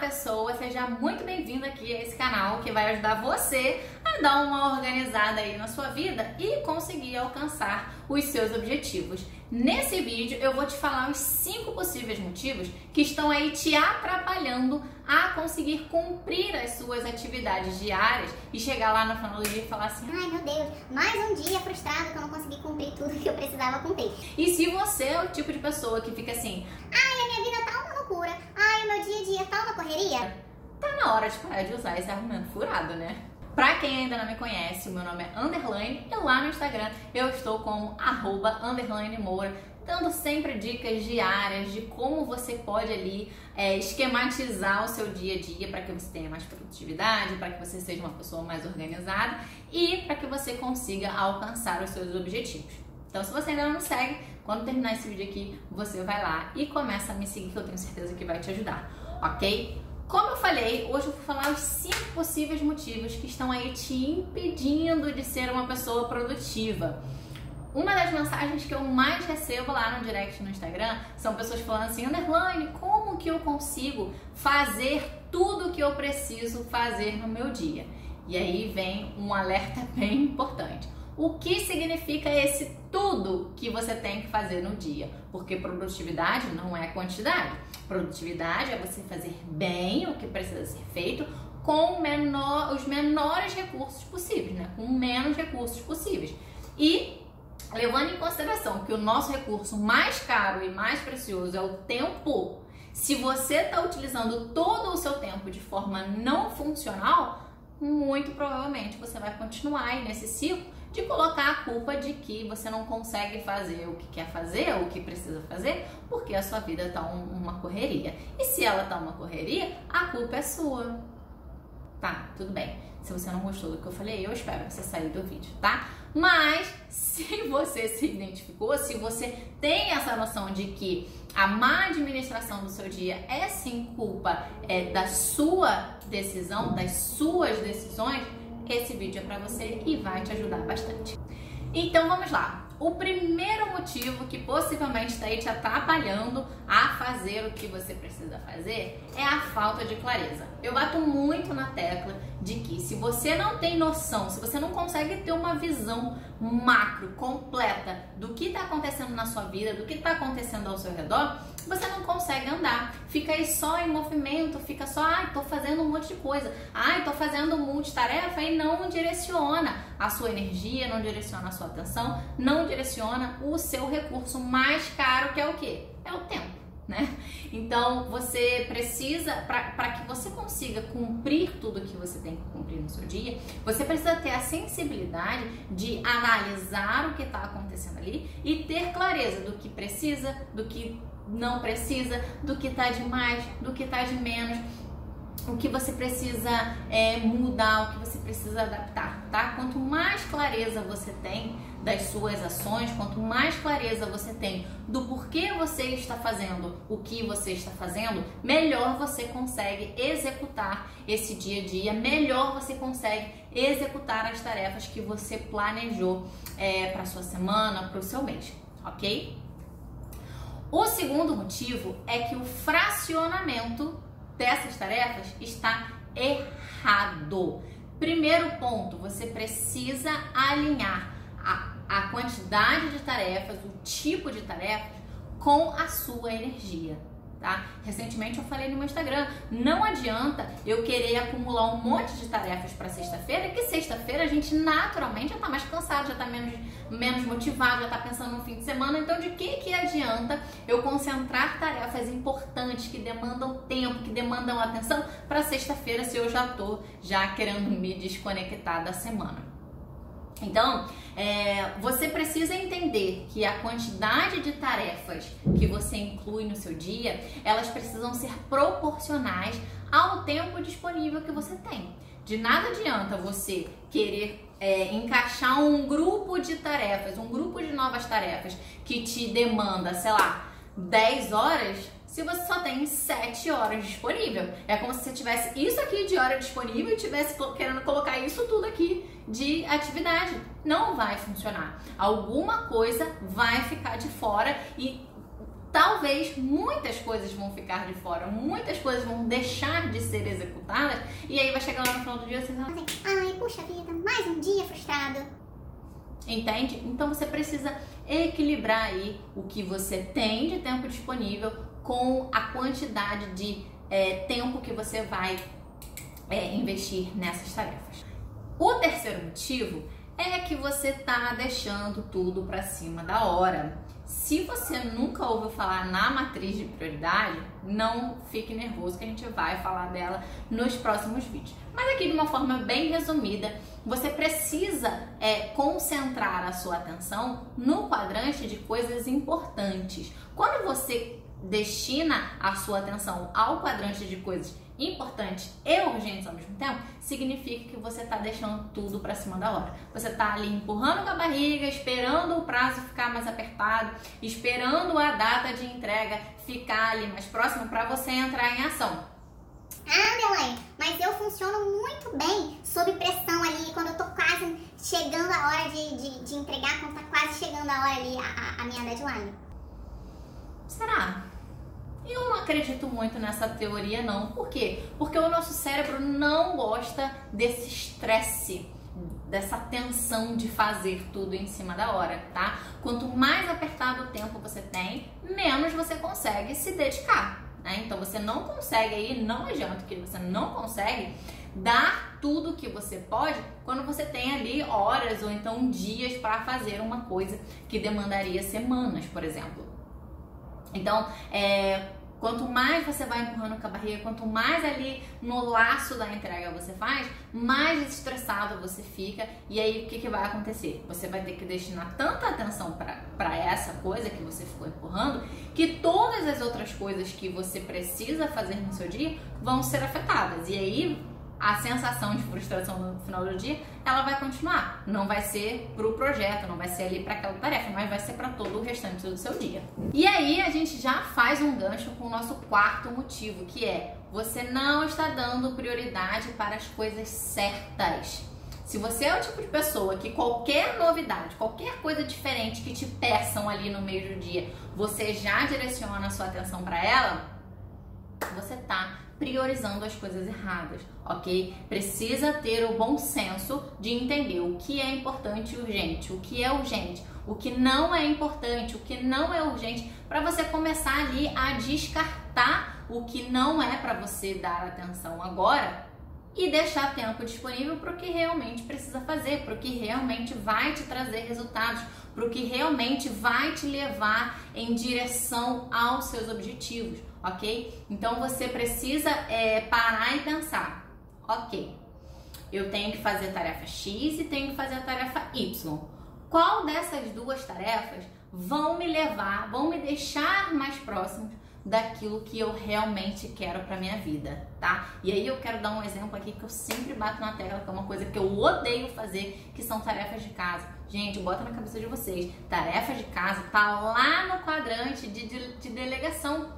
pessoa, seja muito bem-vindo aqui a esse canal que vai ajudar você a dar uma organizada aí na sua vida e conseguir alcançar os seus objetivos. Nesse vídeo eu vou te falar os cinco possíveis motivos que estão aí te atrapalhando a conseguir cumprir as suas atividades diárias e chegar lá no final do dia e falar assim: Ai meu Deus, mais um dia frustrado que eu não consegui cumprir tudo que eu precisava cumprir. E se você é o tipo de pessoa que fica assim: Ai, a minha vida tá uma loucura. Ai, o meu dia correria. Tá na hora de parar de usar esse argumento furado, né? Pra quem ainda não me conhece, o meu nome é Underline e lá no Instagram eu estou com arroba Underline Moura, dando sempre dicas diárias de como você pode ali é, esquematizar o seu dia a dia para que você tenha mais produtividade, para que você seja uma pessoa mais organizada e para que você consiga alcançar os seus objetivos. Então, se você ainda não me segue, quando terminar esse vídeo aqui, você vai lá e começa a me seguir, que eu tenho certeza que vai te ajudar, ok? Como eu falei, hoje eu vou falar os cinco possíveis motivos que estão aí te impedindo de ser uma pessoa produtiva. Uma das mensagens que eu mais recebo lá no direct no Instagram são pessoas falando assim: Underline, como que eu consigo fazer tudo o que eu preciso fazer no meu dia? E aí vem um alerta bem importante. O que significa esse tudo que você tem que fazer no dia? Porque produtividade não é quantidade. Produtividade é você fazer bem o que precisa ser feito com menor, os menores recursos possíveis, né? com menos recursos possíveis. E levando em consideração que o nosso recurso mais caro e mais precioso é o tempo, se você está utilizando todo o seu tempo de forma não funcional, muito provavelmente você vai continuar aí nesse ciclo de colocar a culpa de que você não consegue fazer o que quer fazer, ou o que precisa fazer, porque a sua vida está um, uma correria. E se ela está uma correria, a culpa é sua. Tá, tudo bem. Se você não gostou do que eu falei, eu espero você sair do vídeo, tá? Mas se você se identificou, se você tem essa noção de que a má administração do seu dia é sim culpa é, da sua decisão, das suas decisões, esse vídeo é para você e vai te ajudar bastante. Então vamos lá. O primeiro motivo que possivelmente está aí te atrapalhando a fazer o que você precisa fazer é a falta de clareza. Eu bato muito na tecla de que se você não tem noção, se você não consegue ter uma visão macro, completa do que está acontecendo na sua vida, do que está acontecendo ao seu redor, você não consegue andar. Fica aí só em movimento, fica só, ai, tô fazendo um monte de coisa, ai, tô fazendo multitarefa e não direciona a sua energia, não direciona a sua atenção, não direciona o seu recurso mais caro, que é o quê? É o tempo né? Então você precisa, para que você consiga cumprir tudo que você tem que cumprir no seu dia, você precisa ter a sensibilidade de analisar o que está acontecendo ali e ter clareza do que precisa, do que não precisa, do que está de mais, do que está de menos o que você precisa é, mudar, o que você precisa adaptar, tá? Quanto mais clareza você tem das suas ações, quanto mais clareza você tem do porquê você está fazendo o que você está fazendo, melhor você consegue executar esse dia a dia, melhor você consegue executar as tarefas que você planejou é, para sua semana, para o seu mês, ok? O segundo motivo é que o fracionamento dessas tarefas está errado. Primeiro ponto, você precisa alinhar a, a quantidade de tarefas, o tipo de tarefas com a sua energia tá? Recentemente eu falei no meu Instagram, não adianta eu querer acumular um monte de tarefas para sexta-feira, que sexta-feira a gente naturalmente já tá mais cansado, já tá menos, menos motivado, já tá pensando no fim de semana, então de que que adianta eu concentrar tarefas importantes que demandam tempo, que demandam atenção para sexta-feira se eu já tô já querendo me desconectar da semana? Então, é, você precisa entender que a quantidade de tarefas que você inclui no seu dia, elas precisam ser proporcionais ao tempo disponível que você tem. De nada adianta você querer é, encaixar um grupo de tarefas, um grupo de novas tarefas que te demanda, sei lá, 10 horas se você só tem 7 horas disponível. É como se você tivesse isso aqui de hora disponível e tivesse querendo colocar isso tudo aqui de atividade. Não vai funcionar. Alguma coisa vai ficar de fora e talvez muitas coisas vão ficar de fora, muitas coisas vão deixar de ser executadas, e aí vai chegar lá no final do dia e você fala assim, ai, puxa vida, mais um dia frustrado. Entende? Então você precisa equilibrar aí o que você tem de tempo disponível com a quantidade de é, tempo que você vai é, investir nessas tarefas. O terceiro motivo é que você está deixando tudo para cima da hora. Se você nunca ouviu falar na matriz de prioridade, não fique nervoso que a gente vai falar dela nos próximos vídeos. Mas aqui de uma forma bem resumida, você precisa é, concentrar a sua atenção no quadrante de coisas importantes. Quando você destina a sua atenção ao quadrante de coisas importantes e urgentes ao mesmo tempo, significa que você está deixando tudo para cima da hora. Você está ali empurrando com a barriga, esperando o prazo ficar mais apertado, esperando a data de entrega ficar ali mais próxima para você entrar em ação. Ah, Adelaine, mas eu funciono muito bem sob pressão ali, quando eu tô quase chegando a hora de, de, de entregar, quando tá quase chegando a hora ali, a, a minha deadline. Será? Eu não acredito muito nessa teoria, não. Por quê? Porque o nosso cérebro não gosta desse estresse, dessa tensão de fazer tudo em cima da hora, tá? Quanto mais apertado o tempo você tem, menos você consegue se dedicar, né? Então você não consegue aí, não adianta que você não consegue dar tudo que você pode quando você tem ali horas ou então dias para fazer uma coisa que demandaria semanas, por exemplo. Então, é, Quanto mais você vai empurrando com a barriga, quanto mais ali no laço da entrega você faz, mais estressado você fica. E aí o que, que vai acontecer? Você vai ter que destinar tanta atenção para essa coisa que você ficou empurrando, que todas as outras coisas que você precisa fazer no seu dia vão ser afetadas. E aí a sensação de frustração no final do dia, ela vai continuar. Não vai ser pro projeto, não vai ser ali para aquela tarefa, mas vai ser para todo o restante do seu dia. E aí a gente já faz um gancho com o nosso quarto motivo, que é você não está dando prioridade para as coisas certas. Se você é o tipo de pessoa que qualquer novidade, qualquer coisa diferente que te peçam ali no meio do dia, você já direciona a sua atenção para ela, você tá priorizando as coisas erradas, ok? Precisa ter o bom senso de entender o que é importante e urgente, o que é urgente, o que não é importante, o que não é urgente, para você começar ali a descartar o que não é para você dar atenção agora e deixar tempo disponível para o que realmente precisa fazer, para o que realmente vai te trazer resultados, para o que realmente vai te levar em direção aos seus objetivos, ok? Então você precisa é, parar e pensar, ok? Eu tenho que fazer a tarefa X e tenho que fazer a tarefa Y. Qual dessas duas tarefas vão me levar, vão me deixar mais próximos daquilo que eu realmente quero para minha vida, tá? E aí eu quero dar um exemplo aqui que eu sempre bato na tecla, que é uma coisa que eu odeio fazer, que são tarefas de casa. Gente, bota na cabeça de vocês, tarefas de casa tá lá no quadrante de, de, de delegação,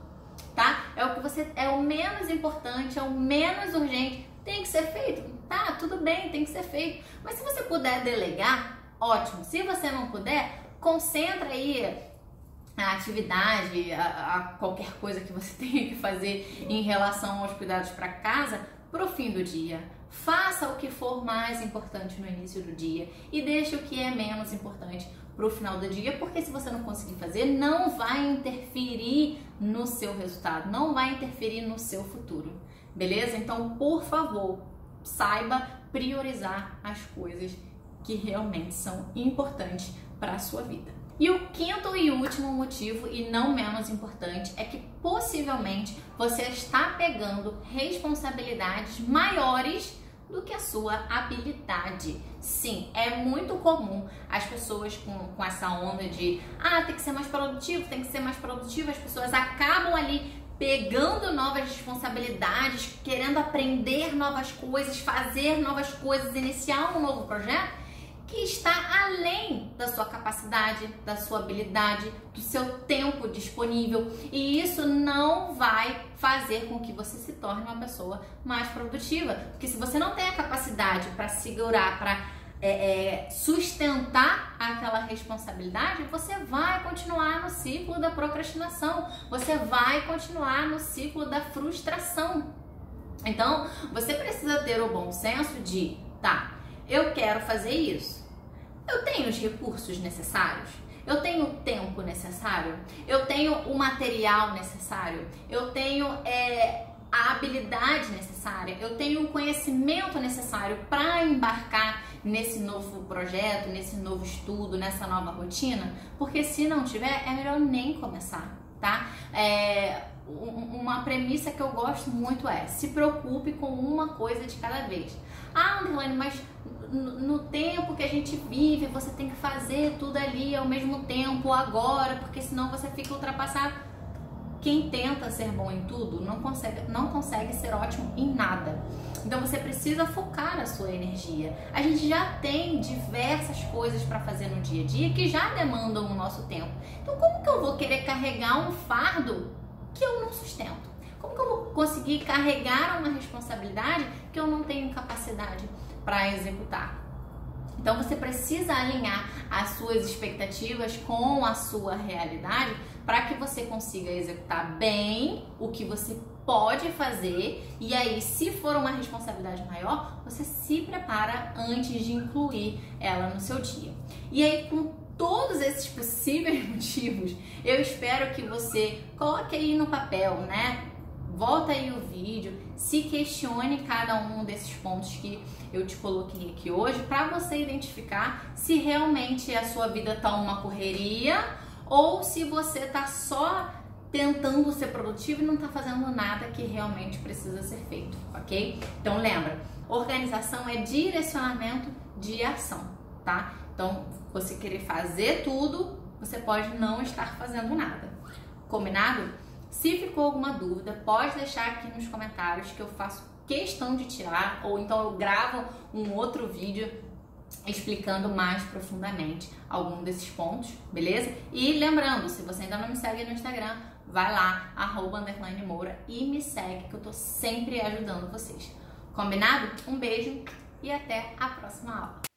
tá? É o que você é o menos importante, é o menos urgente, tem que ser feito, tá? Tudo bem, tem que ser feito. Mas se você puder delegar, ótimo. Se você não puder, concentra aí a atividade, a, a, qualquer coisa que você tenha que fazer em relação aos cuidados para casa para o fim do dia. Faça o que for mais importante no início do dia e deixe o que é menos importante para o final do dia, porque se você não conseguir fazer, não vai interferir no seu resultado, não vai interferir no seu futuro, beleza? Então, por favor, saiba priorizar as coisas que realmente são importantes para a sua vida. E o quinto e último motivo, e não menos importante, é que possivelmente você está pegando responsabilidades maiores do que a sua habilidade. Sim, é muito comum as pessoas com, com essa onda de ah, tem que ser mais produtivo, tem que ser mais produtivo, as pessoas acabam ali pegando novas responsabilidades, querendo aprender novas coisas, fazer novas coisas, iniciar um novo projeto que está além da sua capacidade, da sua habilidade, do seu tempo disponível. E isso não vai fazer com que você se torne uma pessoa mais produtiva. Porque se você não tem a capacidade para segurar, para é, é, sustentar aquela responsabilidade, você vai continuar no ciclo da procrastinação, você vai continuar no ciclo da frustração. Então, você precisa ter o bom senso de, tá, eu quero fazer isso. Eu tenho os recursos necessários? Eu tenho o tempo necessário? Eu tenho o material necessário? Eu tenho é, a habilidade necessária? Eu tenho o conhecimento necessário para embarcar nesse novo projeto, nesse novo estudo, nessa nova rotina? Porque se não tiver, é melhor nem começar, tá? É, uma premissa que eu gosto muito é se preocupe com uma coisa de cada vez. Ah, Underline, mas no tempo que a gente vive, você tem que fazer tudo ali ao mesmo tempo, agora, porque senão você fica ultrapassado. Quem tenta ser bom em tudo não consegue, não consegue ser ótimo em nada. Então você precisa focar a sua energia. A gente já tem diversas coisas para fazer no dia a dia que já demandam o nosso tempo. Então como que eu vou querer carregar um fardo que eu não sustento? Como que eu vou conseguir carregar uma responsabilidade que eu não tenho capacidade para executar? Então você precisa alinhar as suas expectativas com a sua realidade para que você consiga executar bem o que você pode fazer e aí se for uma responsabilidade maior, você se prepara antes de incluir ela no seu dia. E aí com todos esses possíveis motivos, eu espero que você coloque aí no papel, né? Volta aí o vídeo, se questione cada um desses pontos que eu te coloquei aqui hoje para você identificar se realmente a sua vida tá uma correria ou se você tá só tentando ser produtivo e não tá fazendo nada que realmente precisa ser feito, ok? Então lembra, organização é direcionamento de ação, tá? Então, você querer fazer tudo, você pode não estar fazendo nada. Combinado? Se ficou alguma dúvida, pode deixar aqui nos comentários que eu faço questão de tirar, ou então eu gravo um outro vídeo explicando mais profundamente algum desses pontos, beleza? E lembrando, se você ainda não me segue no Instagram, vai lá, arroba underline Moura e me segue que eu tô sempre ajudando vocês. Combinado? Um beijo e até a próxima aula.